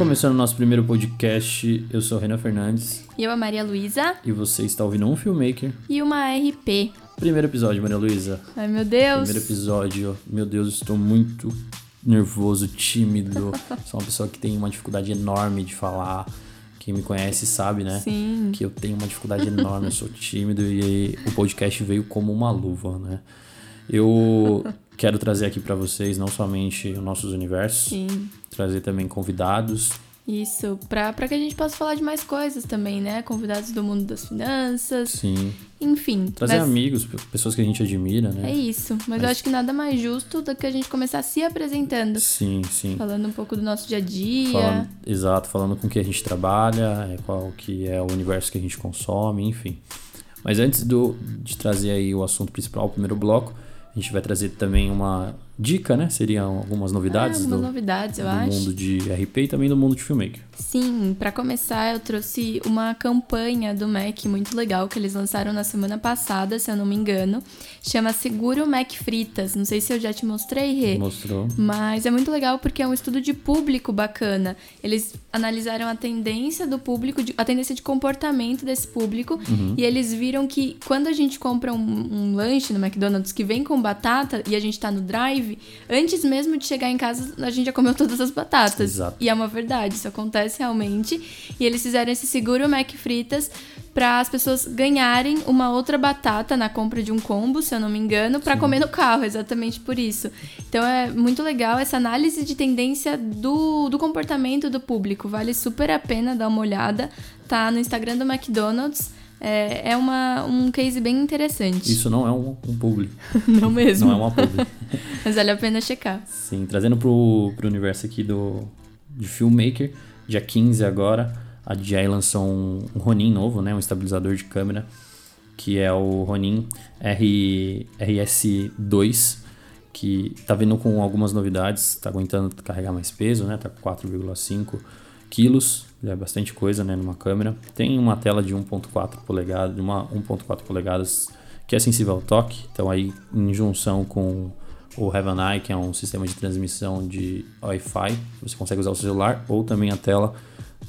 Começando o nosso primeiro podcast, eu sou Renan Fernandes E eu, a Maria Luísa. e você está ouvindo um filmmaker. E uma RP. Primeiro episódio, Maria Luísa. Ai, meu Deus. Primeiro episódio. Meu Deus, estou muito nervoso, tímido. Sou uma pessoa que tem uma dificuldade enorme de falar. Quem me conhece sabe, né? Sim. Que eu tenho uma dificuldade enorme, eu sou tímido e o podcast veio como uma luva, né? Eu quero trazer aqui para vocês não somente os nossos universos, Sim. trazer também convidados, Isso. Pra que a gente possa falar de mais coisas também, né? Convidados do mundo das finanças. sim, Enfim. trazer mas amigos, pessoas que a gente admira, né? É isso. Mas, eu Mas- acho que nada mais justo do que a gente começar se apresentando. Sim, sim. Falando um pouco do nosso dia a dia. Falando, exato, falando com que a gente trabalha, é, qual que é o universo que a gente consome, enfim. Mas antes do, de trazer aí o assunto principal, o primeiro bloco, a gente vai trazer também uma dica, né? Seriam algumas novidades ah, algumas do, novidades, eu do mundo de RP e também do mundo de filmmaker. Sim, pra começar, eu trouxe uma campanha do Mac muito legal que eles lançaram na semana passada, se eu não me engano. Chama Seguro Mac Fritas. Não sei se eu já te mostrei, Rê. Mostrou. Mas é muito legal porque é um estudo de público bacana. Eles analisaram a tendência do público, a tendência de comportamento desse público, e eles viram que quando a gente compra um, um lanche no McDonald's que vem com batata e a gente tá no drive, antes mesmo de chegar em casa a gente já comeu todas as batatas. Exato. E é uma verdade, isso acontece realmente. E eles fizeram esse seguro Mac Fritas para as pessoas ganharem uma outra batata na compra de um combo, se eu não me engano, para comer no carro, exatamente por isso. Então é muito legal essa análise de tendência do, do comportamento do público. Vale super a pena dar uma olhada. Tá no Instagram do McDonald's. É, é uma, um case bem interessante. Isso não é um, um publi, Não mesmo. não é uma publi. Mas vale a pena checar. Sim, trazendo pro, pro universo aqui do de filmmaker, dia 15 agora, a DJI lançou um, um Ronin novo, né, um estabilizador de câmera, que é o Ronin R, RS2, que tá vindo com algumas novidades, tá aguentando carregar mais peso, né, tá com 4,5 quilos, é bastante coisa, né, numa câmera. Tem uma tela de 1.4 polegadas, de uma 1.4 polegadas que é sensível ao toque, então aí em junção com o Have an Eye, que é um sistema de transmissão de Wi-Fi, você consegue usar o celular ou também a tela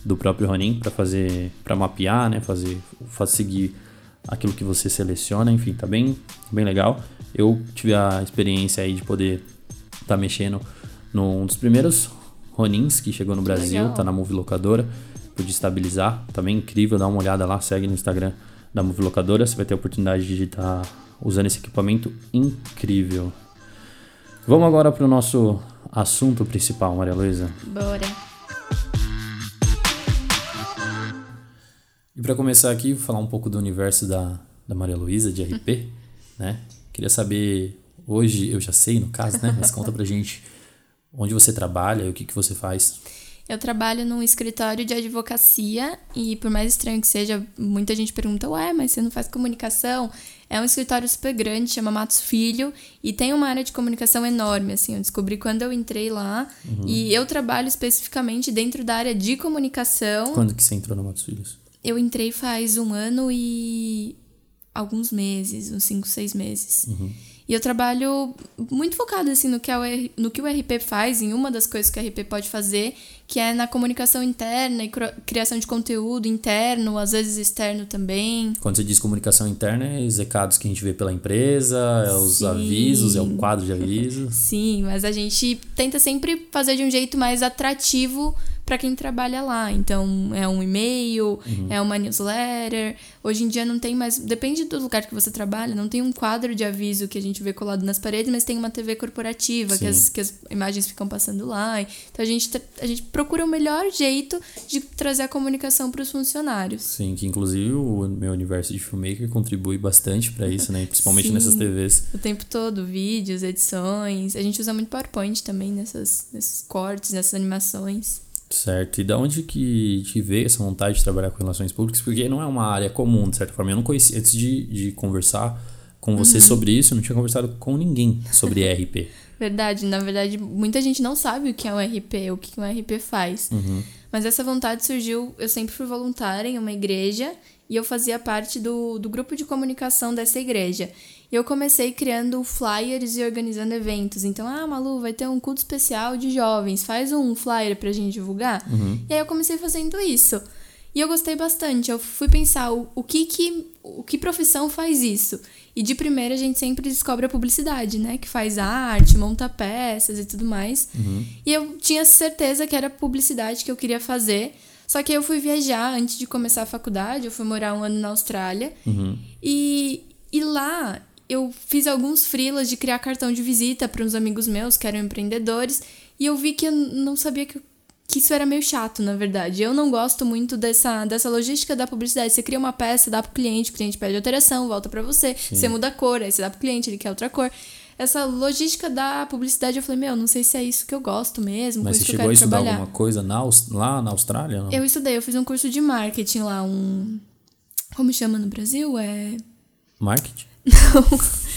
do próprio Ronin para fazer, para mapear, né, fazer, fazer seguir aquilo que você seleciona, enfim, tá bem, bem legal. Eu tive a experiência aí de poder estar mexendo num dos primeiros Ronins que chegou no Brasil, legal. tá na Movie Locadora, pude estabilizar, tá bem incrível, dá uma olhada lá, segue no Instagram da Movie Locadora, você vai ter a oportunidade de estar usando esse equipamento incrível. Vamos agora para o nosso assunto principal, Maria Luísa. Bora. E para começar aqui, vou falar um pouco do universo da, da Maria Luísa, de RP, né? Queria saber, hoje eu já sei no caso, né? Mas conta pra gente onde você trabalha e o que, que você faz. Eu trabalho num escritório de advocacia e, por mais estranho que seja, muita gente pergunta: Ué, mas você não faz comunicação? É um escritório super grande, chama Matos Filho, e tem uma área de comunicação enorme. Assim, eu descobri quando eu entrei lá. E eu trabalho especificamente dentro da área de comunicação. Quando que você entrou no Matos Filhos? Eu entrei faz um ano e alguns meses, uns 5, 6 meses. E eu trabalho muito focado assim no que, é no que o RP faz, em uma das coisas que o RP pode fazer, que é na comunicação interna e criação de conteúdo interno, às vezes externo também. Quando você diz comunicação interna, é os recados que a gente vê pela empresa, é os Sim. avisos, é o quadro de avisos. Sim, mas a gente tenta sempre fazer de um jeito mais atrativo para quem trabalha lá. Então, é um e-mail, é uma newsletter. Hoje em dia não tem mais, depende do lugar que você trabalha, não tem um quadro de aviso que a gente vê colado nas paredes, mas tem uma TV corporativa que as, que as imagens ficam passando lá. Então a gente a gente procura o melhor jeito de trazer a comunicação para os funcionários. Sim, que inclusive o meu universo de filmmaker contribui bastante para isso, né? Principalmente Sim. nessas TVs. O tempo todo, vídeos, edições. A gente usa muito PowerPoint também nessas, nesses cortes, nessas animações. Certo. E da onde que te veio essa vontade de trabalhar com relações públicas? Porque não é uma área comum, de certa forma. Eu não conhecia, antes de, de conversar com você Uhum. sobre isso, eu não tinha conversado com ninguém sobre RP. Verdade, na verdade, muita gente não sabe o que é um RP, o que um RP faz. Mas essa vontade surgiu, eu sempre fui voluntária em uma igreja e eu fazia parte do, do grupo de comunicação dessa igreja. E eu comecei criando flyers e organizando eventos. Então, ah, Malu, vai ter um culto especial de jovens, faz um flyer pra gente divulgar. Uhum. E aí eu comecei fazendo isso. E eu gostei bastante. Eu fui pensar o, o que que o que profissão faz isso. E de primeira a gente sempre descobre a publicidade, né? Que faz arte, monta peças e tudo mais. Uhum. E eu tinha certeza que era publicidade que eu queria fazer. Só que eu fui viajar antes de começar a faculdade, eu fui morar um ano na Austrália. Uhum. E, e lá eu fiz alguns freelas de criar cartão de visita para uns amigos meus que eram empreendedores. E eu vi que eu não sabia que, que isso era meio chato, na verdade. Eu não gosto muito dessa, dessa logística da publicidade. Você cria uma peça, dá pro cliente, o cliente pede alteração, volta para você. Você muda a cor, aí você dá pro cliente, ele quer outra cor. Essa logística da publicidade, eu falei, meu, não sei se é isso que eu gosto mesmo, Mas você chegou a estudar trabalhar. alguma coisa na, lá na Austrália? Não? Eu estudei, eu fiz um curso de marketing lá, um. Como chama no Brasil? É. Marketing?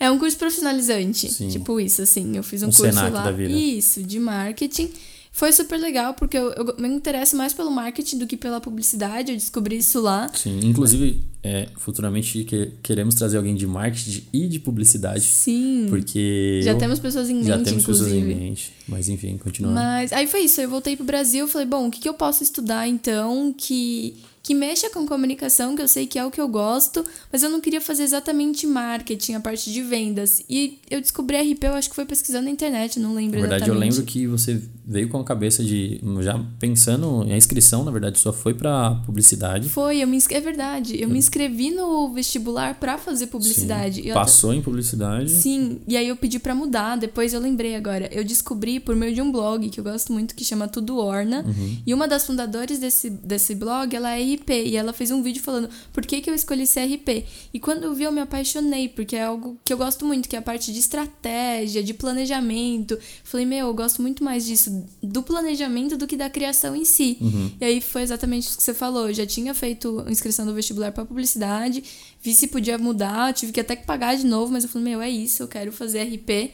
É um curso profissionalizante. Sim. Tipo isso, assim. Eu fiz um, Um curso Senac lá. da vida. Isso, de marketing. Foi super legal, porque eu, eu me interesso mais pelo marketing do que pela publicidade. Eu descobri isso lá. Sim, inclusive, é, futuramente que- queremos trazer alguém de marketing e de publicidade, Sim. porque Já eu- temos pessoas em mente, já temos pessoas em inclusive. mente. Mas enfim, continuando. Mas aí foi isso, eu voltei pro Brasil, falei, bom, o que, que eu posso estudar então que que mexa com comunicação, que eu sei que é o que eu gosto, mas eu não queria fazer exatamente marketing, a parte de vendas. E eu descobri RP, eu acho que foi pesquisando na internet, não lembro Na verdade, eu exatamente. lembro que você veio com a cabeça de. Já pensando. A inscrição, na verdade, só foi pra publicidade. Foi, eu me é verdade. Eu me inscrevi no vestibular pra fazer publicidade. Sim. Eu Passou em publicidade. Sim, e aí eu pedi pra mudar, depois eu lembrei agora. Eu descobri por meio de um blog que eu gosto muito, que chama Tudo Orna. Uhum. E uma das fundadoras desse, desse blog, ela é RP. E ela fez um vídeo falando por que, que eu escolhi ser RP. E quando eu vi, eu me apaixonei, porque é algo que eu gosto muito, que é a parte de estratégia, de planejamento. Falei, meu, eu gosto muito mais disso, do planejamento do que da criação em si. Uhum. E aí foi exatamente isso que você falou. Eu já tinha feito inscrição do vestibular para publicidade, vi se podia mudar, tive que até que pagar de novo, mas eu falei, meu, é isso, eu quero fazer RP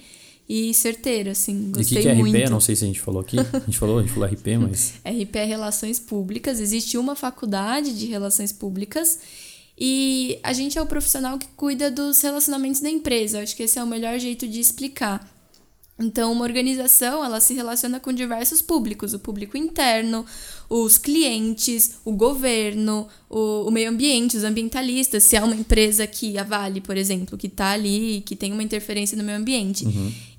e certeira, assim, E o gostei que, que é muito. RP? Eu não sei se a gente falou aqui. A gente falou, a gente falou RP, mas. RP é Relações Públicas, existe uma faculdade de Relações Públicas e a gente é o profissional que cuida dos relacionamentos da empresa. Eu acho que esse é o melhor jeito de explicar. Então, uma organização, ela se relaciona com diversos públicos, o público interno, os clientes, o governo, o, o meio ambiente, os ambientalistas, se é uma empresa que a Vale, por exemplo, que está ali, que tem uma interferência no meio ambiente.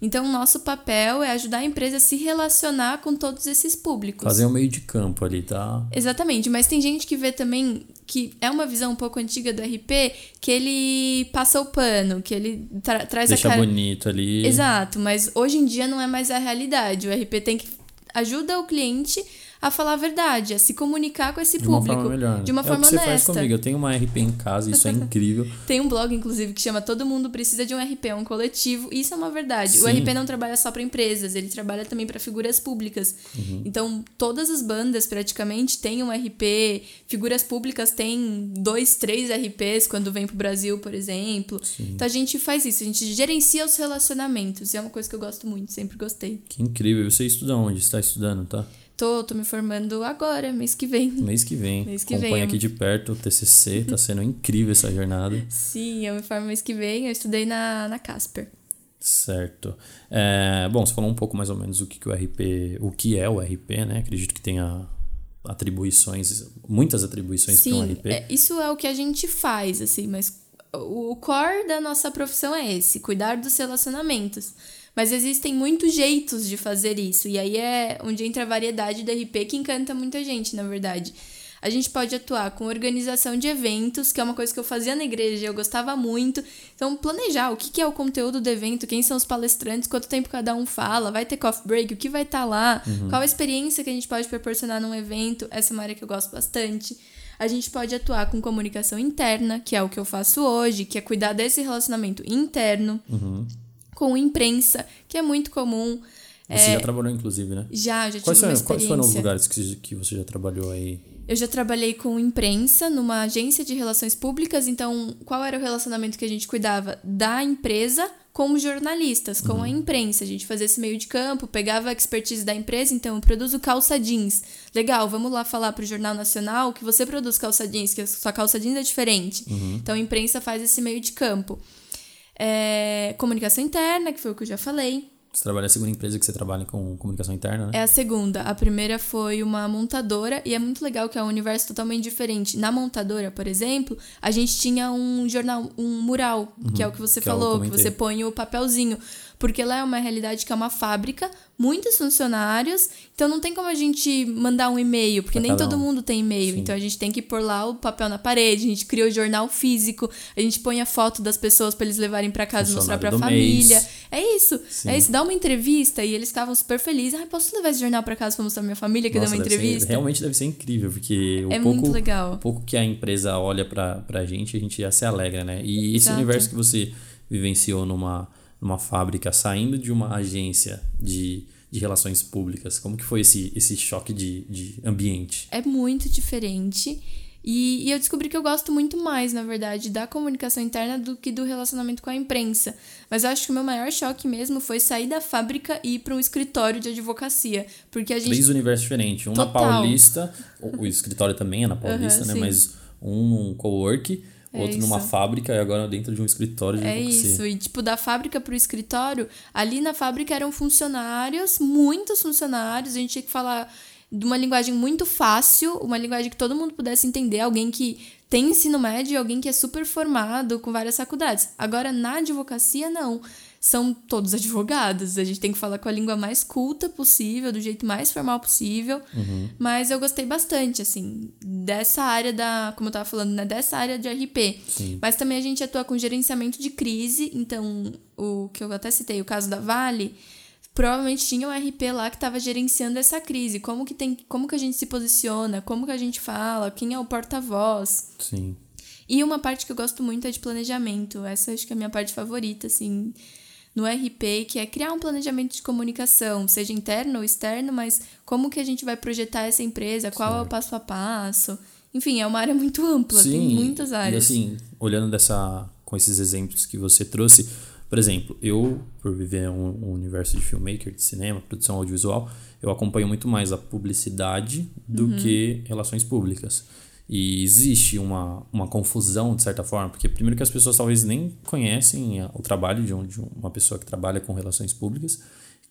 Então, o nosso papel é ajudar a empresa a se relacionar com todos esses públicos. Fazer um meio de campo ali, tá? Exatamente, mas tem gente que vê também que é uma visão um pouco antiga do RP, que ele passa o pano, que ele tra traz Deixa a cara. bonito ali. Exato, mas hoje em dia não é mais a realidade. O RP tem que ajuda o cliente a falar a verdade, a se comunicar com esse De uma público forma melhor. né? de uma é forma o que você honesta. faz comigo. Eu tenho uma RP em casa, isso é incrível. Tem um blog, inclusive, que chama Todo Mundo Precisa de um RP, é um coletivo. E isso é uma verdade. O Sim. RP não trabalha só para empresas, ele trabalha também para figuras públicas. Uhum. Então, todas as bandas praticamente têm um RP. Figuras públicas têm dois, três RPs quando vem pro Brasil, por exemplo. Então, a gente faz isso, a gente gerencia os relacionamentos. E é uma coisa que eu gosto muito, sempre gostei. Que incrível. Você estuda onde? Você está estudando, tá? Tô, tô me formando agora, mês que vem. Mês que vem. Mês que Acompanha vem. aqui de perto o TCC. Tá sendo incrível essa jornada. Sim, eu me formo mês que vem. Eu estudei na, na Casper. Certo. É, bom, você falou um pouco mais ou menos o que, que o RP, o que é o RP, né? Acredito que tenha atribuições, muitas atribuições para um RP. é, isso é o que a gente faz, assim, mas o core da nossa profissão é esse, cuidar dos relacionamentos. Mas existem muitos jeitos de fazer isso, e aí é onde entra a variedade do RP que encanta muita gente, na verdade. A gente pode atuar com organização de eventos, que é uma coisa que eu fazia na igreja, eu gostava muito. Então, planejar o que que é o conteúdo do evento, quem são os palestrantes, quanto tempo cada um fala, vai ter coffee break, o que vai estar lá, qual a experiência que a gente pode proporcionar num evento. Essa é uma área que eu gosto bastante. A gente pode atuar com comunicação interna, que é o que eu faço hoje, que é cuidar desse relacionamento interno. Com imprensa, que é muito comum. Você já trabalhou, inclusive, né? Já, já tive Quais uma foram, quais foram os experiência. lugares que, que você já trabalhou aí? Eu já trabalhei com imprensa numa agência de relações públicas, então qual era o relacionamento que a gente cuidava da empresa com os jornalistas, com a imprensa. A gente fazia esse meio de campo, pegava a expertise da empresa, então eu produzo calça jeans. Legal, vamos lá falar para o Jornal Nacional que você produz calça jeans, que a sua calça jeans é diferente. Então a imprensa faz esse meio de campo. É, comunicação interna, que foi o que eu já falei. Você trabalha na segunda empresa que você trabalha com comunicação interna, né? É a segunda. A primeira foi uma montadora e é muito legal que é um universo totalmente diferente. Na montadora, por exemplo, a gente tinha um jornal, um mural, que é o que você que eu falou, que você põe o papelzinho. Porque lá é uma realidade que é uma fábrica, muitos funcionários, então não tem como a gente mandar um e-mail, porque Pra nem cada todo mundo tem e-mail. Então a gente tem que pôr lá o papel na parede, a gente criou o jornal físico, a gente põe a foto das pessoas para eles levarem para casa e mostrar Funcionário do família. mês. É isso. Sim. É isso. Dá uma entrevista e eles estavam super felizes. Ah, posso levar esse jornal pra casa pra mostrar pra minha família que Nossa, deu uma deve ser- entrevista? realmente deve ser incrível, porque o É pouco, muito legal. o pouco que a empresa olha pra, pra gente, a gente já se alegra, né? E esse Exato. universo que você vivenciou numa, numa fábrica, saindo de uma agência de, de relações públicas, como que foi esse, esse choque de, de ambiente? É muito diferente. E, e eu descobri que eu gosto muito mais, na verdade, da comunicação interna do que do relacionamento com a imprensa. Mas eu acho que o meu maior choque mesmo foi sair da fábrica e ir para um escritório de advocacia. Porque a gente. Três universos diferentes. Um na Total. Paulista, o, o escritório também é na Paulista, Aham, né? sim. Mas um co-work, É outro numa isso. fábrica e agora dentro de um escritório de É advocacia. isso, e tipo, da fábrica pro escritório, ali na fábrica eram funcionários, muitos funcionários, a gente tinha que falar de uma linguagem muito fácil, uma linguagem que todo mundo pudesse entender, alguém que tem ensino médio e alguém que é super formado com várias faculdades. Agora, na advocacia, não. São todos advogados, a gente tem que falar com a língua mais culta possível, do jeito mais formal possível. Mas eu gostei bastante, assim, dessa área da, como eu tava falando, né, dessa área de RP. Sim. Mas também a gente atua com gerenciamento de crise, então o que eu até citei, o caso da Vale, provavelmente tinha um RP lá que estava gerenciando essa crise. Como que tem, como que a gente se posiciona, como que a gente fala, quem é o porta-voz. Sim. E uma parte que eu gosto muito é de planejamento. Essa acho que é a minha parte favorita, assim, no RP, que é criar um planejamento de comunicação, seja interno ou externo, mas como que a gente vai projetar essa empresa, qual é o Certo. passo a passo. Enfim, é uma área muito ampla, tem muitas áreas. E assim, olhando dessa, com esses exemplos que você trouxe, por exemplo, eu, por viver um, um universo de filmmaker, de cinema, produção audiovisual, eu acompanho muito mais a publicidade do Uhum. que relações públicas. E existe uma, uma confusão, de certa forma, porque primeiro que as pessoas talvez nem conhecem o trabalho de, um, de uma pessoa que trabalha com relações públicas,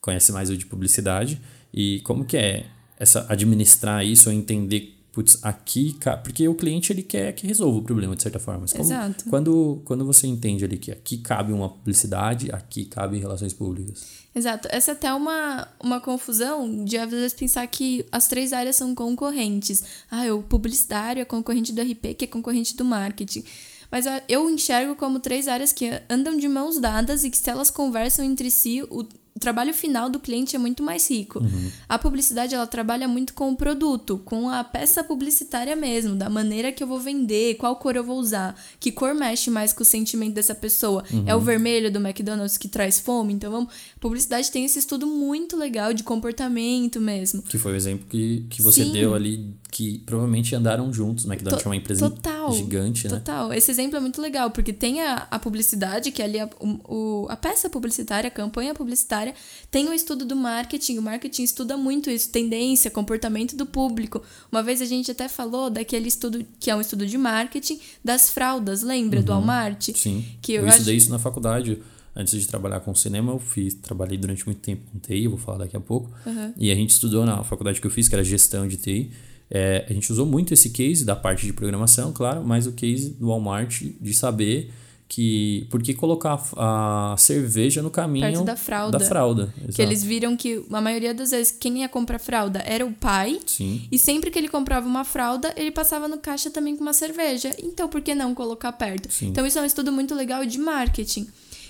conhece mais o de publicidade, e como que é essa administrar isso ou entender putz, aqui, porque o cliente ele quer que resolva o problema de certa forma. Como- Exato. Quando, quando você entende ali que aqui cabe uma publicidade, aqui cabe relações públicas. Exato. Essa é até uma, uma confusão de às vezes pensar que as três áreas são concorrentes. Ah, o publicitário é concorrente do RP, que é concorrente do marketing. Mas eu enxergo como três áreas que andam de mãos dadas e que se elas conversam entre si, o o trabalho final do cliente é muito mais rico. A publicidade ela trabalha muito com o produto, com a peça publicitária mesmo, da maneira que eu vou vender, qual cor eu vou usar, que cor mexe mais com o sentimento dessa pessoa. É o vermelho do McDonald's que traz fome, então vamos. A publicidade tem esse estudo muito legal de comportamento mesmo. Que foi o exemplo que, que você Sim. deu ali, que provavelmente andaram juntos. O McDonald's To- é uma empresa total, gigante, né? Total. Esse exemplo é muito legal, porque tem a, a publicidade, que é ali a, o, a peça publicitária, a campanha publicitária, tem o estudo do marketing. O marketing estuda muito isso, tendência, comportamento do público. Uma vez a gente até falou daquele estudo, que é um estudo de marketing, das fraldas, lembra? Do Walmart? Uhum. Sim. Que eu eu acho- estudei isso na faculdade. Antes de trabalhar com cinema, eu fiz, trabalhei durante muito tempo com TI, vou falar daqui a pouco. E a gente estudou na faculdade que eu fiz, que era gestão de TI. É, a gente usou muito esse case da parte de programação, claro, mas o case do Walmart de saber que por que colocar a, cerveja no caminho Perto da fralda. Da fralda Que eles viram que a maioria das vezes quem ia comprar fralda era o pai. Sim. E sempre que ele comprava uma fralda, ele passava no caixa também com uma cerveja. Então, por que não colocar perto? Sim. Então, isso é um estudo muito legal de marketing.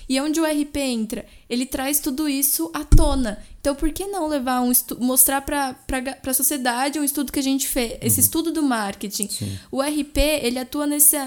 E onde o RP entra? Ele traz tudo isso à tona. Então, por que não levar um mostrar para a sociedade um estudo que a gente fez, esse estudo do marketing? Sim. O RP, ele atua nesse,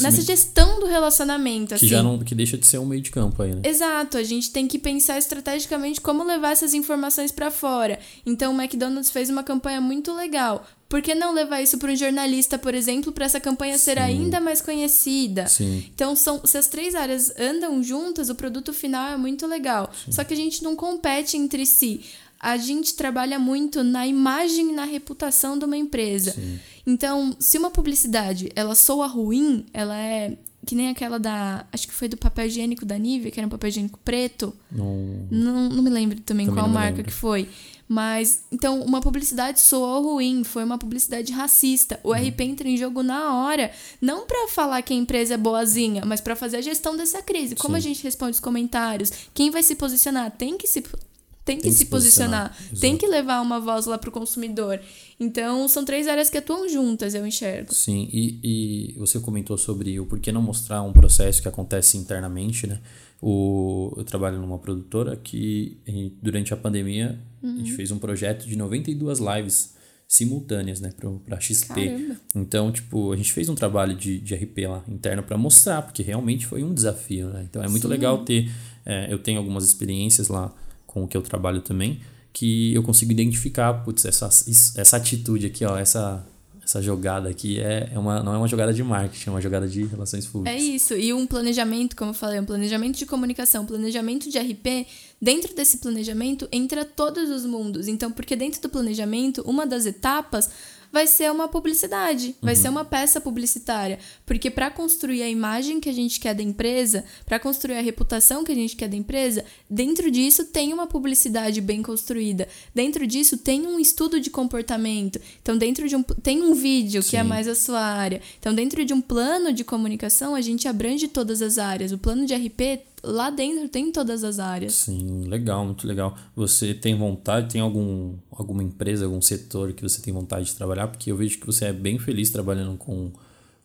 nessa gestão do relacionamento. Que assim. já não, que deixa de ser um meio de campo aí, né? Exato, a gente tem que pensar estrategicamente como levar essas informações para fora. Então o McDonald's fez uma campanha muito legal. Por que não levar isso para um jornalista, por exemplo, para essa campanha ser ainda mais conhecida? Sim. Então, são, se as três áreas andam juntas, o produto final é muito legal. Só que a gente não compete entre si. A gente trabalha muito na imagem e na reputação de uma empresa. Sim. Então, se uma publicidade ela soa ruim, ela é que nem aquela da. Acho que foi do papel higiênico da Nivea, que era um papel higiênico preto. Não... Não, não me lembro também, Também qual marca lembro. que foi. Mas, então, uma publicidade soou ruim, foi uma publicidade racista. O RP entra em jogo na hora, não pra falar que a empresa é boazinha, mas pra fazer a gestão dessa crise. Como Sim. a gente responde os comentários? Quem vai se posicionar? Tem que se tem que Tem que se posicionar, posicionar, tem que levar uma voz lá pro consumidor. Então, são três áreas que atuam juntas, eu enxergo. Sim, e, e você comentou sobre o porquê não mostrar um processo que acontece internamente, né? O, eu trabalho numa produtora que, em- durante a pandemia, a Uhum. gente fez um projeto de 92 lives simultâneas, né? Pra, pra XP. Caramba. Então, tipo, a gente fez um trabalho de, de RP lá interno para mostrar, porque realmente foi um desafio, né? Então é muito legal ter. é, eu tenho algumas experiências lá com o que eu trabalho também, que eu consigo identificar, putz, essa, essa atitude aqui, ó, essa, essa jogada aqui é, é uma, não é uma jogada de marketing, é uma jogada de relações É públicas. isso. E um planejamento, como eu falei, um planejamento de comunicação, um planejamento de RP. Dentro desse planejamento entra todos os mundos. Então, porque dentro do planejamento, uma das etapas vai ser uma publicidade, vai ser uma peça publicitária, porque para construir a imagem que a gente quer da empresa, para construir a reputação que a gente quer da empresa, dentro disso tem uma publicidade bem construída. Dentro disso tem um estudo de comportamento. Então, dentro de um tem um vídeo que é Sim. mais a sua área. Então, dentro de um plano de comunicação, a gente abrange todas as áreas. O plano de RP lá dentro tem todas as áreas. Sim, legal, muito legal. Você tem vontade, tem algum, alguma empresa, algum setor que você tem vontade de trabalhar? Porque eu vejo que você é bem feliz trabalhando com,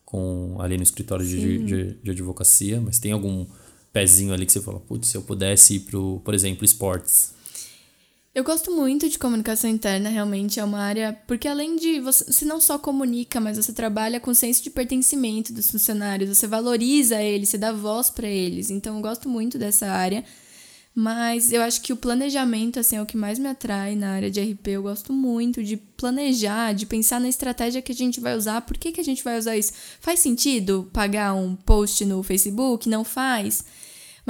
com ali no escritório de, de, de advocacia, mas tem algum pezinho ali que você fala, putz, se eu pudesse ir pro, por exemplo, esportes. Eu gosto muito de comunicação interna, realmente é uma área. Porque além de você, você não só comunica, mas você trabalha com o senso de pertencimento dos funcionários, você valoriza eles, você dá voz para eles. Então eu gosto muito dessa área. Mas eu acho que o planejamento assim, é o que mais me atrai na área de RP. Eu gosto muito de planejar, de pensar na estratégia que a gente vai usar. Por que, que a gente vai usar isso? Faz sentido pagar um post no Facebook? Não faz?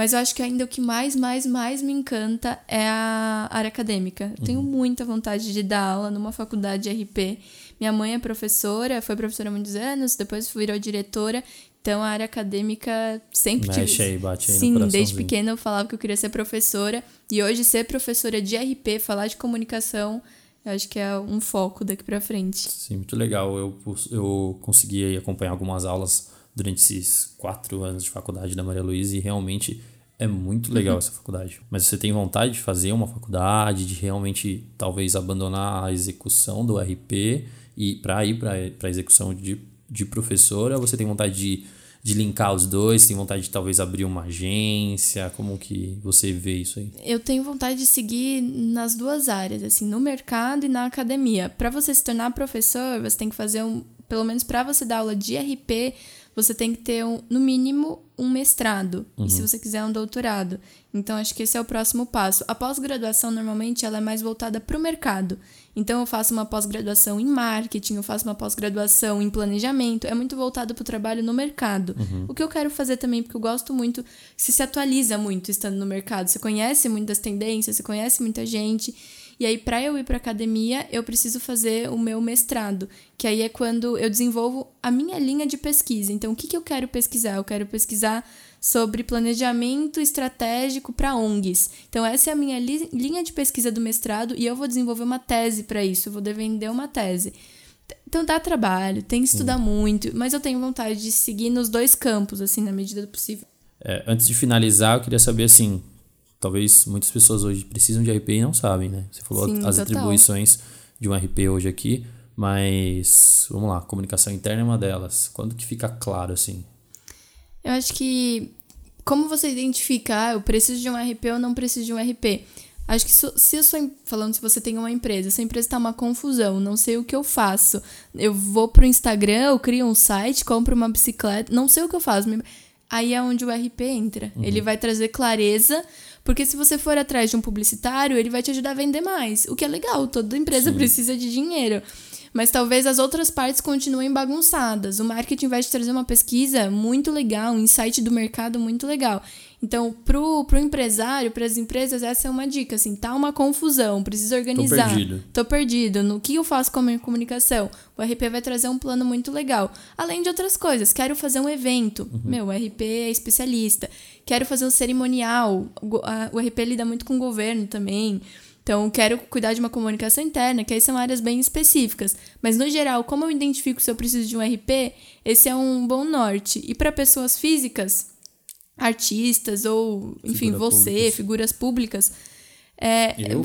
Mas eu acho que ainda o que mais, mais, mais me encanta é a área acadêmica. Eu tenho muita vontade de dar aula numa faculdade de RP. Minha mãe é professora, foi professora há muitos anos, depois virou diretora. Então a área acadêmica sempre Mexe tive. aí, bate aí Sim, desde pequena eu falava que eu queria ser professora. E hoje ser professora de RP, falar de comunicação, eu acho que é um foco daqui pra frente. Sim, muito legal. Eu, eu consegui acompanhar algumas aulas durante esses quatro anos de faculdade da Maria Luísa e realmente é muito legal essa faculdade. Mas você tem vontade de fazer uma faculdade, de realmente talvez abandonar a execução do RP e para ir para a execução de, de professora? Ou você tem vontade de, de linkar os dois? Tem vontade de talvez abrir uma agência? Como que você vê isso aí? Eu tenho vontade de seguir nas duas áreas, assim, no mercado e na academia. Para você se tornar professor, você tem que fazer um, pelo menos para você dar aula de RP, você tem que ter um, no mínimo um mestrado e se você quiser um doutorado. Então acho que esse é o próximo passo. A pós-graduação normalmente ela é mais voltada para o mercado. Então eu faço uma pós-graduação em marketing, eu faço uma pós-graduação em planejamento, é muito voltado para o trabalho no mercado. O que eu quero fazer também, porque eu gosto muito, você se atualiza muito estando no mercado, você conhece muitas tendências, você conhece muita gente. E aí, para eu ir para academia, eu preciso fazer o meu mestrado, que aí é quando eu desenvolvo a minha linha de pesquisa. Então, o que, que eu quero pesquisar? Eu quero pesquisar sobre planejamento estratégico para ONGs. Então, essa é a minha li linha de pesquisa do mestrado e eu vou desenvolver uma tese para isso, eu vou defender uma tese. Então dá trabalho, tem que estudar muito, mas eu tenho vontade de seguir nos dois campos, assim, na medida do possível. É, antes de finalizar, eu queria saber assim, talvez muitas pessoas hoje precisam de RP e não sabem, né? Você falou Sim, as total. atribuições de um RP hoje aqui, mas vamos lá, comunicação interna é uma delas. Quando que fica claro assim? Eu acho que como você identifica, ah, eu preciso de um RP ou não preciso de um RP? Acho que se, eu sou. Falando se você tem uma empresa, se a empresa tá uma confusão, não sei o que eu faço. Eu vou pro Instagram, eu crio um site, compro uma bicicleta, não sei o que eu faço. Aí é onde o RP entra. Uhum. Ele vai trazer clareza, porque se você for atrás de um publicitário, ele vai te ajudar a vender mais. O que é legal, toda empresa Sim. precisa de dinheiro mas talvez as outras partes continuem bagunçadas. O marketing vai te trazer uma pesquisa muito legal, um insight do mercado muito legal. Então, pro, pro empresário, para as empresas, essa é uma dica, assim, tá uma confusão, precisa organizar. Tô perdido. Tô perdido. No que eu faço com a minha comunicação? O RP vai trazer um plano muito legal. Além de outras coisas, quero fazer um evento. Uhum. Meu, o RP é especialista. Quero fazer um cerimonial. O RP lida muito com o governo também. Então, quero cuidar de uma comunicação interna, que aí são áreas bem específicas. Mas, no geral, como eu identifico se eu preciso de um RP, esse é um bom norte. E para pessoas físicas, artistas ou, enfim, Figura você, públicas. figuras públicas. É, eu?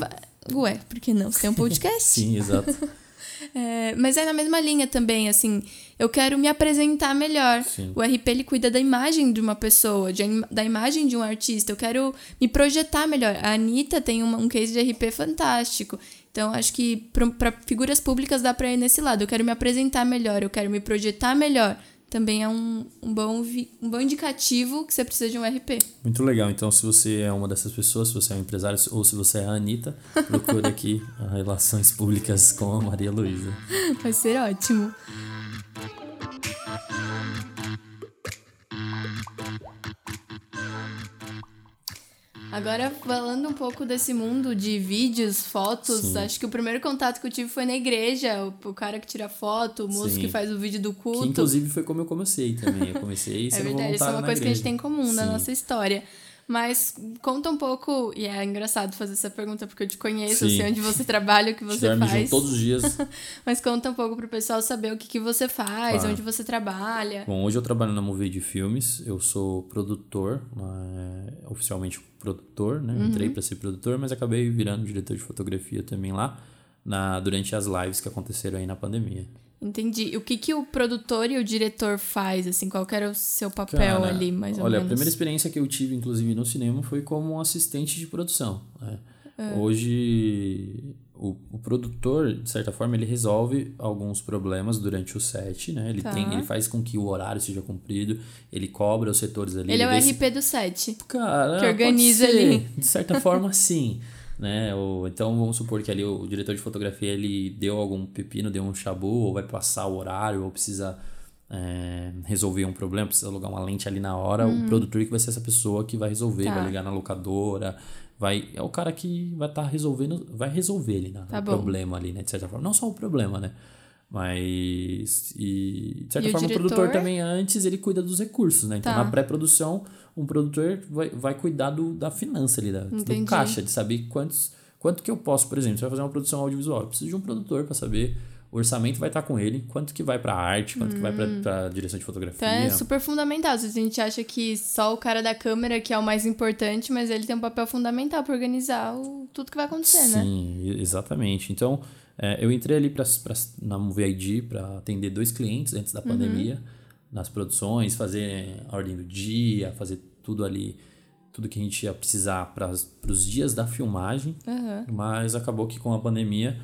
Ué, por que não? Você tem um podcast? Sim, exato. É, mas é na mesma linha também, assim, eu quero me apresentar melhor. Sim. O RP ele cuida da imagem de uma pessoa, de, da imagem de um artista. Eu quero me projetar melhor. A Anitta tem uma, um case de RP fantástico. Então, acho que para figuras públicas dá para ir nesse lado. Eu quero me apresentar melhor, eu quero me projetar melhor também é um, um, bom, um bom indicativo que você precisa de um RP. Muito legal. Então, se você é uma dessas pessoas, se você é um empresário ou se você é a Anitta, procure aqui as Relações Públicas com a Maria Luísa. Vai ser ótimo. Agora, falando um pouco desse mundo de vídeos, fotos, Sim. acho que o primeiro contato que eu tive foi na igreja. O, cara que tira foto, o moço Sim. que faz o vídeo do culto. Que, inclusive, foi como eu comecei também. Eu comecei É verdade, isso é uma coisa igreja. que a gente tem em comum Sim. na nossa história. Mas conta um pouco, e é engraçado fazer essa pergunta porque eu te conheço, Sim. sei onde você trabalha, o que você faz. todos os dias. Mas conta um pouco pro pessoal saber o que, que você faz, claro. onde você trabalha. Bom, hoje eu trabalho na Movie de Filmes, eu sou produtor, é, oficialmente produtor, né? Uhum. Entrei para ser produtor, mas acabei virando diretor de fotografia também lá, na, durante as lives que aconteceram aí na pandemia. Entendi. O que, que o produtor e o diretor faz, assim? Qual era o seu papel Cara, ali, mais ou olha, menos? Olha, a primeira experiência que eu tive, inclusive, no cinema foi como assistente de produção. Né? É. Hoje, o, o produtor, de certa forma, ele resolve alguns problemas durante o set, né? Ele, tá. tem, ele faz com que o horário seja cumprido, ele cobra os setores ali. Ele, ele é o RP se... do set. Cara, que organiza ali. De certa forma, sim né? Ou, então vamos supor que ali o diretor de fotografia ele deu algum pepino, deu um chabu, ou vai passar o horário, ou precisa é, resolver um problema, precisa alugar uma lente ali na hora, uhum. o produtor que vai ser essa pessoa que vai resolver, tá. vai ligar na locadora, vai é o cara que vai estar tá resolvendo, vai resolver ele, né? Tá o problema ali, né? De certa forma, não só o problema, né? Mas, e de certa e forma, o, o, produtor também antes ele cuida dos recursos, né? Então, tá. na pré-produção, um produtor vai, vai cuidar do, da finança ali, da, do caixa, de saber quantos, quanto que eu posso, por exemplo, você vai fazer uma produção audiovisual, eu preciso de um produtor para saber o orçamento vai estar com ele, quanto que vai para arte, quanto hum. que vai para hum. direção de fotografia. Então é super fundamental. A gente acha que só o cara da câmera que é o mais importante, mas ele tem um papel fundamental para organizar o, tudo que vai acontecer, Sim, né? Sim, exatamente. Então, é, eu entrei ali pra, pra, na Movie ID para atender dois clientes antes da uhum. pandemia, nas produções, fazer a ordem do dia, fazer tudo ali, tudo que a gente ia precisar para os dias da filmagem. Uhum. Mas acabou que com a pandemia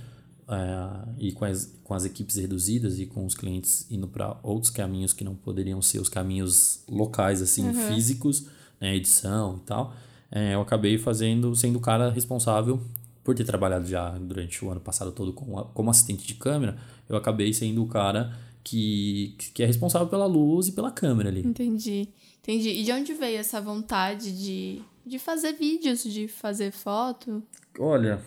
é, e com as, com as equipes reduzidas e com os clientes indo para outros caminhos que não poderiam ser os caminhos locais, assim, uhum. físicos, né, edição e tal, é, eu acabei fazendo, sendo o cara responsável por ter trabalhado já durante o ano passado todo como, como assistente de câmera, eu acabei sendo o cara que, que é responsável pela luz e pela câmera ali. Entendi. Entendi. E de onde veio essa vontade de, de fazer vídeos, de fazer foto? Olha,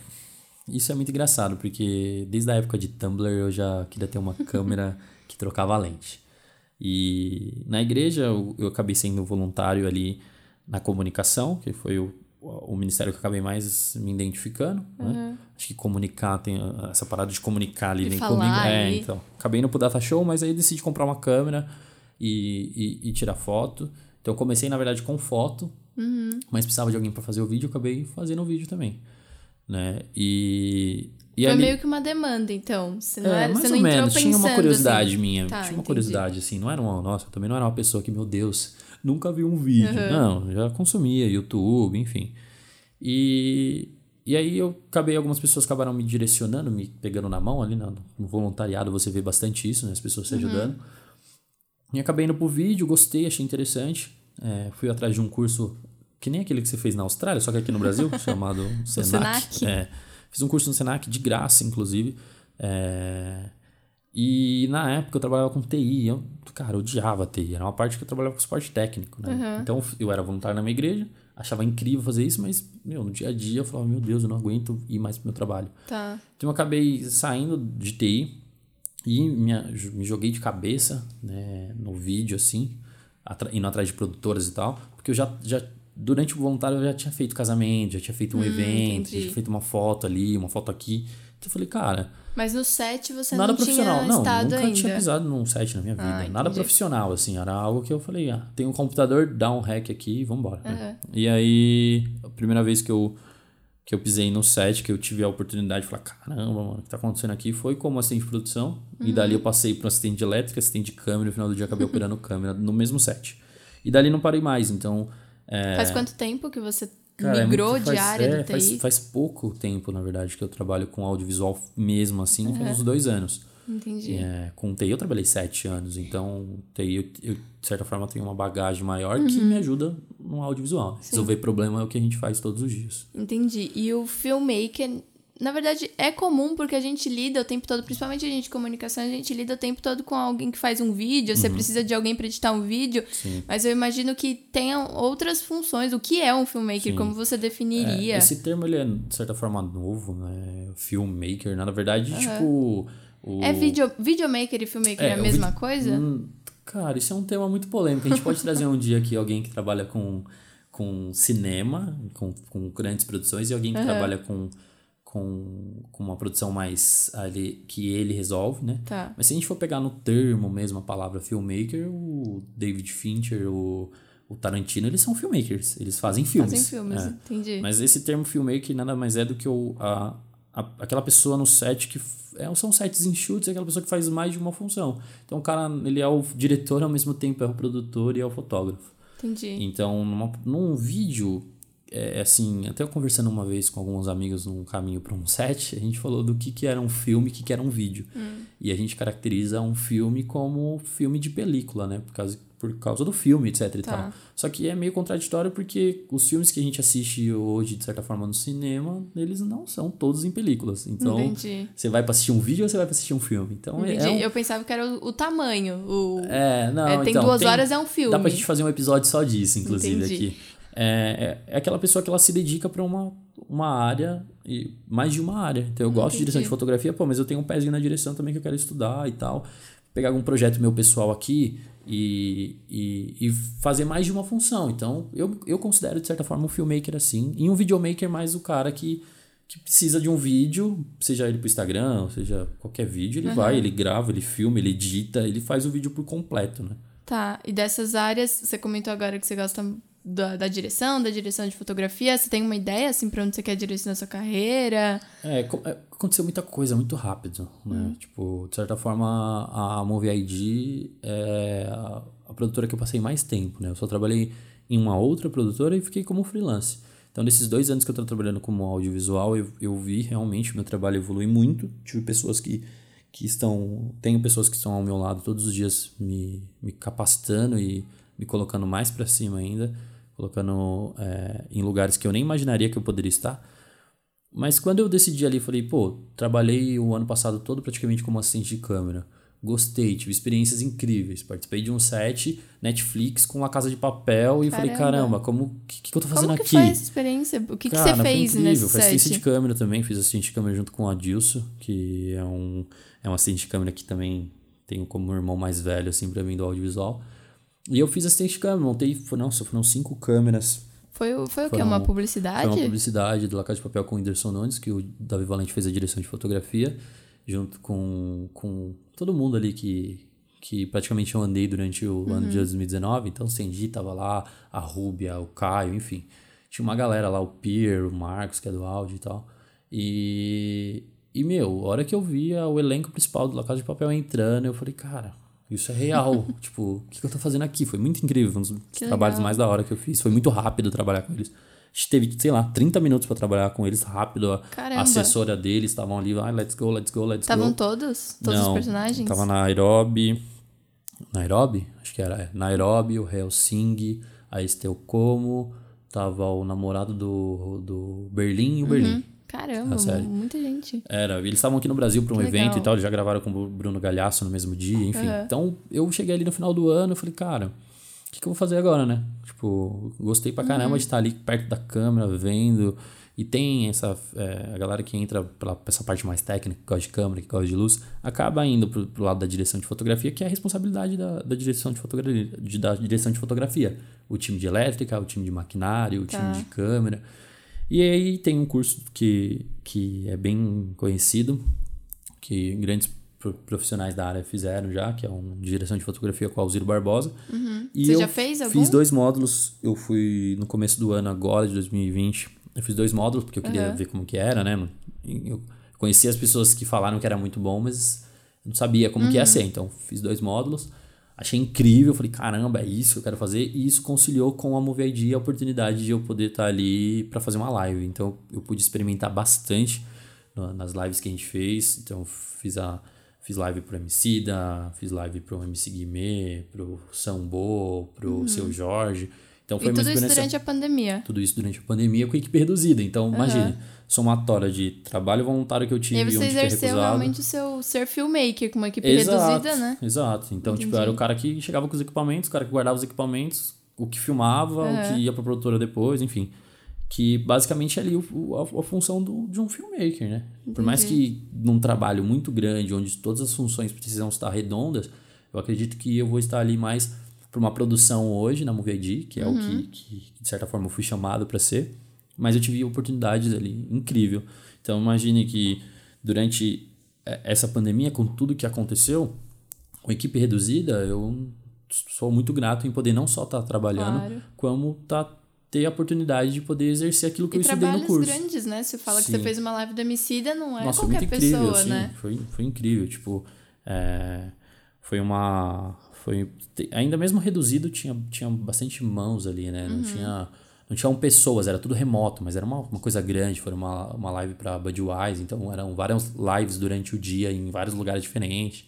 isso é muito engraçado, porque desde a época de Tumblr eu já queria ter uma câmera que trocava lente. E na igreja eu, eu acabei sendo voluntário ali na comunicação, que foi o o ministério que eu acabei mais me identificando, uhum. né? Acho que comunicar, tem essa parada de comunicar ali, de vem comigo. É, então. Acabei indo pro Data Show, mas aí decidi comprar uma câmera e, e, e tirar foto. Então eu comecei, na verdade, com foto, uhum. mas precisava de alguém para fazer o vídeo, eu acabei fazendo o vídeo também. Né? E, e Foi ali... meio que uma demanda, então. Você não é, era, mais você ou menos. Tinha uma curiosidade assim. minha. Tá, tinha uma entendi. curiosidade, assim. Não era uma... Nossa, eu também não era uma pessoa que, meu Deus nunca vi um vídeo. Uhum. Não, já consumia YouTube, enfim. E, e aí eu acabei, algumas pessoas acabaram me direcionando, me pegando na mão ali no, no voluntariado, você vê bastante isso, né? As pessoas se ajudando. E acabei indo pro vídeo, gostei, achei interessante. É, fui atrás de um curso que nem aquele que você fez na Austrália, só que aqui no Brasil, chamado Senac. Senac. É, fiz um curso no Senac de graça, inclusive. É, e na época eu trabalhava com TI. Eu, cara, eu odiava TI. Era uma parte que eu trabalhava com suporte técnico, né? Então eu era voluntário na minha igreja, achava incrível fazer isso, mas, meu, no dia a dia eu falava, meu Deus, eu não aguento ir mais pro meu trabalho. Tá. Então eu acabei saindo de TI e me, me joguei de cabeça né, no vídeo, assim, atra- indo atrás de produtoras e tal, porque eu já, já, durante o voluntário, eu já tinha feito casamento, já tinha feito um evento, Hum, entendi. já tinha feito uma foto ali, uma foto aqui. Então eu falei, cara, Mas no set você nada não profissional. tinha não, estado nunca ainda. tinha pisado num site na minha vida. Ah, nada profissional, assim. Era algo que eu falei, ah, tem um computador, dá um hack aqui e vambora. né? Aham. E aí, a primeira vez que eu, que eu pisei no set, que eu tive a oportunidade de falar, caramba, mano, o que tá acontecendo aqui? Foi como assistente de produção. E dali Uhum. eu passei para assistente de elétrica, assistente de câmera. No final do dia, acabei operando câmera no mesmo set. E dali não parei mais. Então, é, Faz quanto tempo que você Cara, é migrou muito- de faz- área é, do TI? Faz, faz pouco tempo, na verdade, que eu trabalho com audiovisual mesmo, assim, faz uns dois anos. Entendi. É, com TI eu trabalhei sete anos, então TI eu, eu, de certa forma tenho uma bagagem maior que Uhum. me ajuda no audiovisual. Resolver problema é o que a gente faz todos os dias. Entendi. E o filmmaker, na verdade, é comum porque a gente lida o tempo todo, principalmente a gente de comunicação, a gente lida o tempo todo com alguém que faz um vídeo, você precisa de alguém para editar um vídeo. Uhum. Sim. Mas eu imagino que tenham outras funções. O que é um filmmaker? Sim. Como você definiria? É, esse termo ele é, de certa forma, novo, né? Filmmaker, na verdade, tipo. O... É video, videomaker e filmmaker é, É, a mesma coisa? Hum, cara, isso é um tema muito polêmico. A gente pode trazer um dia aqui alguém que trabalha com, com cinema, com, com grandes produções, e alguém que trabalha com, com, com uma produção mais ali que ele resolve, né? Tá. Mas se a gente for pegar no termo mesmo a palavra filmmaker, o David Fincher, o, o Tarantino, eles são filmmakers. Eles fazem filmes. Fazem filmes, É. entendi. Mas esse termo filmmaker nada mais é do que o, a, a- aquela pessoa no set que. É, são sets enxutos, é aquela pessoa que faz mais de uma função. Então o cara, ele é o diretor ao mesmo tempo, é o produtor e é o fotógrafo. Entendi. Então, numa, num vídeo, é assim, até eu conversando uma vez com alguns amigos num caminho para um set, a gente falou do que, que era um filme e que, que era um vídeo. Hum. E a gente caracteriza um filme como filme de película, né? Por causa, por causa do filme, etc e Tá. tal. Só que é meio contraditório porque os filmes que a gente assiste hoje, de certa forma, no cinema, eles não são todos em películas. Então, Entendi. você vai para assistir um vídeo ou você vai para assistir um filme? Então, é- Entendi. é um, Eu pensava que era o, o tamanho. O... é, não, É, tem então, duas horas, é um filme. Dá pra gente fazer um episódio só disso, inclusive, Entendi. aqui. É, é, é aquela pessoa que ela se dedica pra uma, uma área, e mais de uma área. Então eu gosto de direção de fotografia, pô, mas eu tenho um pezinho na direção também que eu quero estudar e tal. Pegar algum projeto meu pessoal aqui e, e, e fazer mais de uma função. Então eu, eu considero, de certa forma, um filmmaker assim. E um videomaker mais o cara que, que precisa de um vídeo, seja ele pro Instagram, seja qualquer vídeo, ele vai, ele grava, ele filma, ele edita, ele faz o vídeo por completo, né? Tá, e dessas áreas, você comentou agora que você gosta da, da direção, da direção de fotografia. Você tem uma ideia, assim, pra onde você quer direcionar sua carreira? É, é, aconteceu muita coisa muito rápido, né? Tipo, de certa forma, a Movie ID é a, a produtora que eu passei mais tempo, né? Eu só trabalhei em uma outra produtora e fiquei como freelance. Então, nesses dois anos que eu tô trabalhando como audiovisual, eu, eu vi realmente o meu trabalho evoluir muito. Tive pessoas que, que estão... Tenho pessoas que estão ao meu lado todos os dias me, me capacitando e me colocando mais para cima ainda. Colocando é, em lugares que eu nem imaginaria que eu poderia estar. Mas quando eu decidi ali, falei, pô, trabalhei o ano passado todo praticamente como assistente de câmera. Gostei, tive experiências incríveis. Participei de um set Netflix com a Casa de Papel e falei, Caramba. caramba, como que, que eu tô fazendo Como que aqui? foi essa experiência? O que, que Cara, você foi fez incrível. nesse Foi assistência de câmera também, fiz assistente de câmera junto com o Adilson, que é um, é um assistente de câmera que também tenho como irmão mais velho, assim, pra mim, do audiovisual. E eu fiz assistente de câmera, montei, foi, nossa, foram cinco câmeras, Foi, o- foi o quê? Foram- Uma Foi publicidade? uma publicidade do La Casa de Papel com o Whindersson Nunes, que o Davi Valente fez a direção de fotografia, junto com, com todo mundo ali que, que praticamente eu andei durante o ano de 2019. Então, o Sendi tava lá, a Rúbia, o Caio, enfim. Tinha uma galera lá, o Pier, o Marcos, que é do áudio e tal. E, e meu, a hora que eu via o elenco principal do La Casa de Papel entrando, eu falei, cara, isso é real. tipo, o que, eu tô fazendo aqui? Foi muito incrível, um dos Que trabalhos legal. mais da hora que eu fiz. Foi muito rápido trabalhar com eles. gente teve, sei lá, 30 minutos para trabalhar com eles rápido. A Caramba. assessora deles estavam ali, ah, let's go, let's go, let's Estavam go. todos? Todos Não, os personagens? Tava Nairobi. Nairobi? Acho que era. É. Nairobi, o Helsinki, a Estel Como. Tava o namorado do, do Berlim e o Berlim. Caramba, muita gente. Era, eles estavam aqui no Brasil para um Que evento legal. e tal, eles já gravaram com o Bruno Galhaço no mesmo dia, enfim. Aham. Então, eu cheguei ali no final do ano e falei, cara, o que, que eu vou fazer agora, né? Tipo, gostei pra caramba Uhum. de estar ali perto da câmera, vendo. E tem essa. é, a galera que entra pela essa parte mais técnica, que gosta de câmera, que gosta de luz, acaba indo pro, pro lado da direção de fotografia, que é a responsabilidade da, da direção de fotografia, de, da direção de fotografia. O time de elétrica, o time de maquinário, o Tá. time de câmera. E aí tem um curso que, que é bem conhecido, que grandes pro- profissionais da área fizeram já, que é um de direção de fotografia com o Alziro Barbosa. E Uhum. Você eu já fez algum? Fiz dois módulos, eu fui no começo do ano agora, de 2020, eu fiz dois módulos, porque eu queria Aham. ver como que era, né? Eu conhecia as pessoas que falaram que era muito bom, mas não sabia como Uhum. que ia ser, então fiz dois módulos. Achei incrível, falei, caramba, é isso que eu quero fazer. E isso conciliou com a Movie ID a oportunidade de eu poder estar ali para fazer uma live. Então eu pude experimentar bastante nas lives que a gente fez. Então fiz a fiz live pro Emicida, fiz live pro MC Guimê, pro Sambo, pro Seu Jorge. Então foi Uhum. E uma tudo isso durante a pandemia. tudo isso durante a pandemia com equipe reduzida. Então, imagine, somatória de trabalho voluntário que eu E tive, aí você é exerceu recusado. realmente o seu ser filmmaker com uma equipe Exato, reduzida, né? Exato. Então, tipo, eu era o cara que chegava com os equipamentos, o cara que guardava os equipamentos, o que filmava, o Aham. que ia pra produtora depois, enfim. Que basicamente é ali o, o- a, a função do, de um filmmaker, né? Por mais que num trabalho muito grande, onde todas as funções precisam estar redondas, eu acredito que eu vou estar ali mais para uma produção hoje na Movie ID, que é o que, que, de certa forma, eu fui chamado para ser. Mas eu tive oportunidades ali, incrível. Então, imagine que durante eh, essa pandemia, com tudo que aconteceu, com equipe reduzida, eu sou muito grato em poder não só estar trabalhando, Claro. como tá, ter a oportunidade de poder exercer aquilo que E eu estudei no trabalhos curso. grandes, né? Você fala que Sim. você fez uma live do Emicida, não é Nossa, qualquer muito incrível, pessoa, assim, né? Foi, foi incrível, tipo, é, foi uma, foi, ainda mesmo reduzido tinha, tinha bastante mãos ali, né, Uhum. não tinha, não tinham pessoas, era tudo remoto, mas era uma, uma coisa grande, foi uma, uma live para Budweiser, então eram várias lives durante o dia em vários lugares diferentes.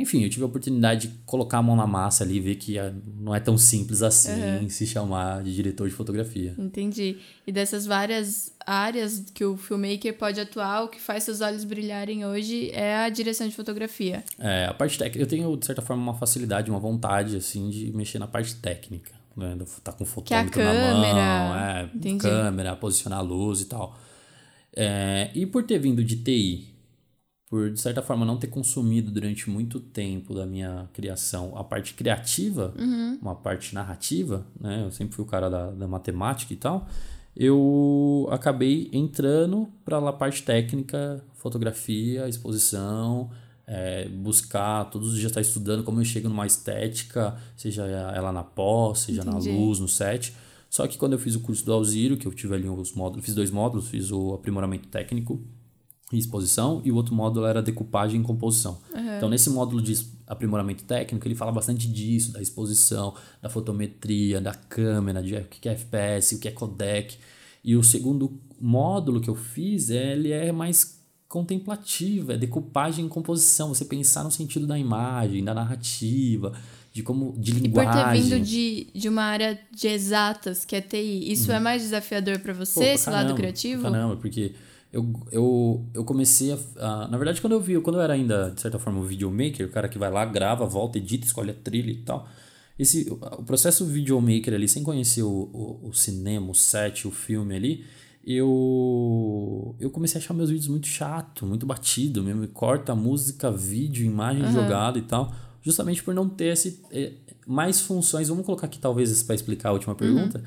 Enfim, eu tive a oportunidade de colocar a mão na massa ali e ver que não é tão simples assim se chamar de diretor de fotografia. Entendi. E dessas várias áreas que o filmmaker pode atuar, o que faz seus olhos brilharem hoje é a direção de fotografia. É, a parte técnica, eu tenho, de certa forma, uma facilidade, uma vontade, assim, de mexer na parte técnica. Né? Tá com o fotômetro na mão, câmera, é, entendi. câmera, posicionar a luz e tal. É, e por ter vindo de TI, por, de certa forma, não ter consumido durante muito tempo da minha criação a parte criativa, Uhum. uma parte narrativa, né? Eu sempre fui o cara da, da matemática e tal. Eu acabei entrando para a parte técnica, fotografia, exposição, é, buscar, todos os dias estar estudando como eu chego numa estética, seja ela na pós, seja Entendi. na luz, no set. Só que quando eu fiz o curso do Alziro, que eu tive ali os módulos, fiz dois módulos, fiz o aprimoramento técnico e exposição, e o outro módulo era decupagem e composição. Então, nesse módulo de aprimoramento técnico, ele fala bastante disso, da exposição, da fotometria, da câmera, de o que é FPS, o que é codec. E o segundo módulo que eu fiz, ele é mais contemplativo, é decupagem e composição, você pensar no sentido da imagem, da narrativa, de como de E por ter linguagem. vindo de, de uma área de exatas, que é TI, isso é mais desafiador pra você, Uhum. Pô, esse lado caramba, criativo? pra Caramba, porque eu, eu, eu comecei a, a- Na verdade, quando eu vi, quando eu era ainda, de certa forma, o videomaker, o cara que vai lá, grava, volta, edita, escolhe a trilha e tal. Esse, o processo videomaker ali, sem conhecer o, o, o cinema, o set, o filme ali, eu, eu comecei a achar meus vídeos muito chato, muito batido mesmo. Corta música, vídeo, imagem jogada e tal. Justamente por não ter esse, eh, mais funções. Vamos colocar aqui, talvez, para explicar a última pergunta.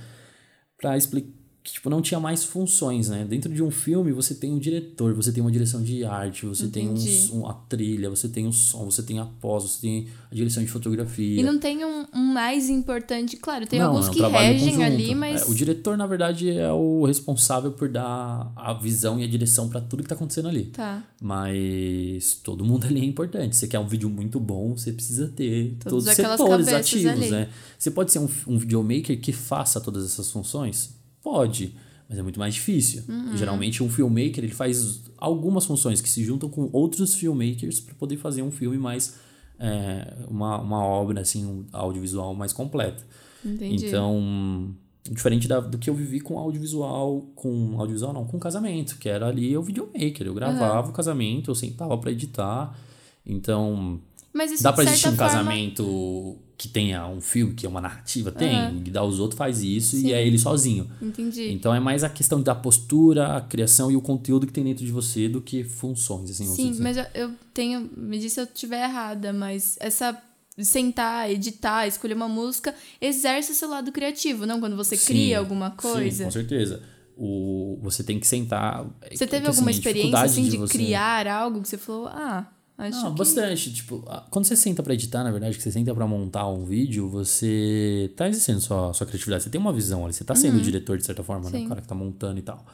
Pra explicar que tipo, não tinha mais funções, né? Dentro de um filme você tem um diretor, você tem uma direção de arte, você tem um, Entendi. som- a trilha, você tem o som, você tem a pós, você tem a direção de fotografia. E não tem um, um mais importante, claro, tem Não, alguns é um que regem ali, mas É, o diretor, na verdade, é o responsável por dar a visão e a direção pra tudo que tá acontecendo ali. tá. Mas todo mundo ali é importante. Você quer um vídeo muito bom, você precisa ter Todas todos os setores ativos, ali. né? Você pode ser um, um videomaker que faça todas essas funções? Pode, mas é muito mais difícil. Uhum. Geralmente um filmmaker ele faz algumas funções que se juntam com outros filmmakers para poder fazer um filme mais é, uma, uma obra assim um audiovisual mais completa. Entendi. Então, diferente da, do que eu vivi com audiovisual, com audiovisual não, com casamento, que era ali o videomaker, eu gravava o casamento, eu sentava para editar. Então, Mas isso, dá de pra existir um forma, casamento que tenha um filme, que é uma narrativa? Tem. E dá os outros faz isso Sim. e é ele sozinho. Entendi. Então é mais a questão da postura, a criação e o conteúdo que tem dentro de você do que funções, assim, Sim, dizer. mas eu, eu tenho. Me disse se eu estiver errada, mas essa. Sentar, editar, escolher uma música, exerce o seu lado criativo, não? Quando você Sim, cria alguma Sim, coisa. com certeza. O, você tem que sentar. Você teve que, alguma assim, experiência assim de, você- criar algo que você falou, ah, acho Não, que. bastante. Tipo, quando você senta pra editar, na verdade, que você senta pra montar um vídeo, você tá exercendo sua, sua criatividade. Você tem uma visão ali. Você tá sendo o diretor, de certa forma, né? Uhum. Sim. O cara que tá montando e tal.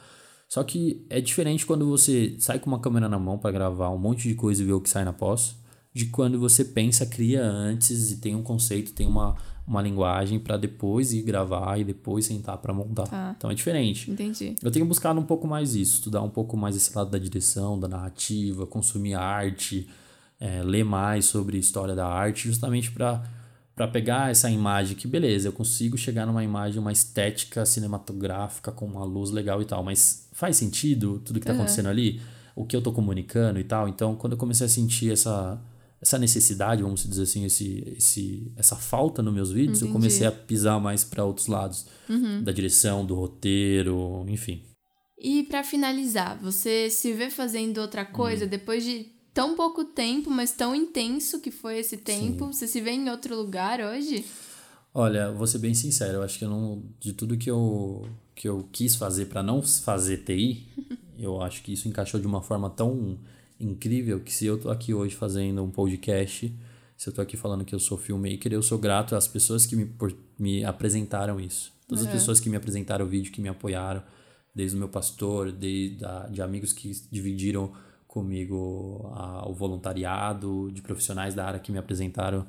Só que é diferente quando você sai com uma câmera na mão pra gravar um monte de coisa e ver o que sai na pós, de quando você pensa, cria antes e tem um conceito, tem uma, uma linguagem pra depois ir gravar e depois sentar pra montar. Tá. Então é diferente. Entendi. Eu tenho buscado um pouco mais isso, estudar um pouco mais esse lado da direção, da narrativa, consumir arte, é, ler mais sobre história da arte, justamente para para pegar essa imagem que beleza, eu consigo chegar numa imagem, uma estética cinematográfica com uma luz legal e tal, mas faz sentido tudo que tá Aham. acontecendo ali, o que eu tô comunicando e tal. Então, quando eu comecei a sentir essa essa necessidade, vamos dizer assim, esse, esse, essa falta nos meus vídeos, eu Entendi. comecei a pisar mais para outros lados da direção, do roteiro, enfim. E pra finalizar, você se vê fazendo outra coisa Hum. depois de tão pouco tempo, mas tão intenso que foi esse tempo? Você se vê em outro lugar hoje? Olha, vou ser bem sincero, eu acho que eu não, de tudo que eu, que eu quis fazer para não fazer TI, eu acho que isso encaixou de uma forma tão incrível que se eu tô aqui hoje fazendo um podcast, se eu tô aqui falando que eu sou filmmaker, eu sou grato às pessoas que me, por- me apresentaram isso. Todas as Uhum. pessoas que me apresentaram o vídeo, que me apoiaram, desde o meu pastor, desde a, de amigos que dividiram comigo a- o voluntariado, de profissionais da área que me apresentaram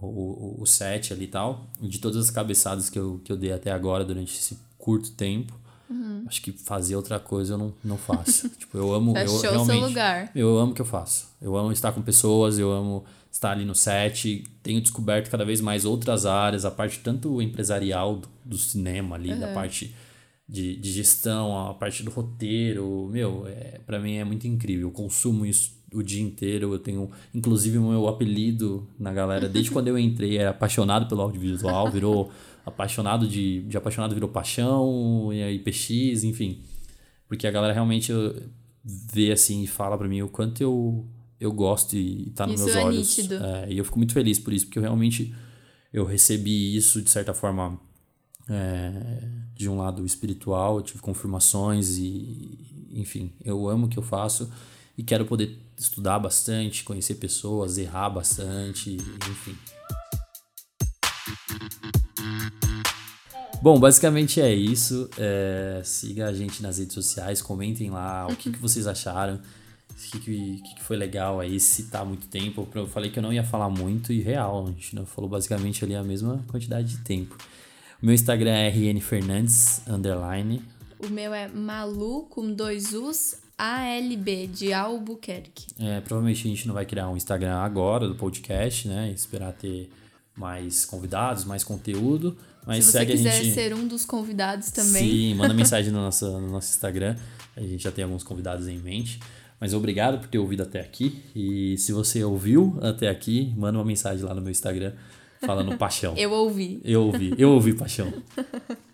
o, o, o set ali e tal, de todas as cabeçadas que eu, que eu dei até agora durante esse curto tempo. Uhum. Acho que fazer outra coisa eu não, não faço. tipo, eu amo. Eu, o seu realmente, lugar. Eu amo o que eu faço. Eu amo estar com pessoas, eu amo estar ali no set. Tenho descoberto cada vez mais outras áreas, a parte tanto empresarial do, do cinema ali, da parte de, de gestão, a parte do roteiro. Meu, é, para mim é muito incrível. Eu consumo isso o dia inteiro. Eu tenho, inclusive, o meu apelido na galera, desde quando eu entrei, era apaixonado pelo audiovisual, virou apaixonado de, de apaixonado virou paixão, e aí PX, enfim. Porque a galera realmente vê assim e fala pra mim o quanto eu, eu gosto e tá nos meus é olhos. nítido. É, e eu fico muito feliz por isso, porque eu realmente eu recebi isso de certa forma é, de um lado espiritual, eu tive confirmações e enfim, eu amo o que eu faço e quero poder estudar bastante, conhecer pessoas, errar bastante, enfim. Bom, basicamente é isso. É, siga a gente nas redes sociais, comentem lá o que, que vocês acharam, o que, que, que foi legal aí, se tá muito tempo. Eu falei que eu não ia falar muito e real, a gente não falou basicamente ali a mesma quantidade de tempo. O meu Instagram é rnfernandes, underline. O meu é Malu com dois U's ALB de Albuquerque. É, provavelmente a gente não vai criar um Instagram agora do podcast, né? Esperar ter mais convidados, mais conteúdo. Mas Se você quiser gente. ser um dos convidados também. Sim, manda mensagem no nosso, no nosso Instagram. A gente já tem alguns convidados em mente. Mas obrigado por ter ouvido até aqui. E se você ouviu até aqui, manda uma mensagem lá no meu Instagram falando paixão. Eu ouvi. Eu ouvi, eu ouvi paixão.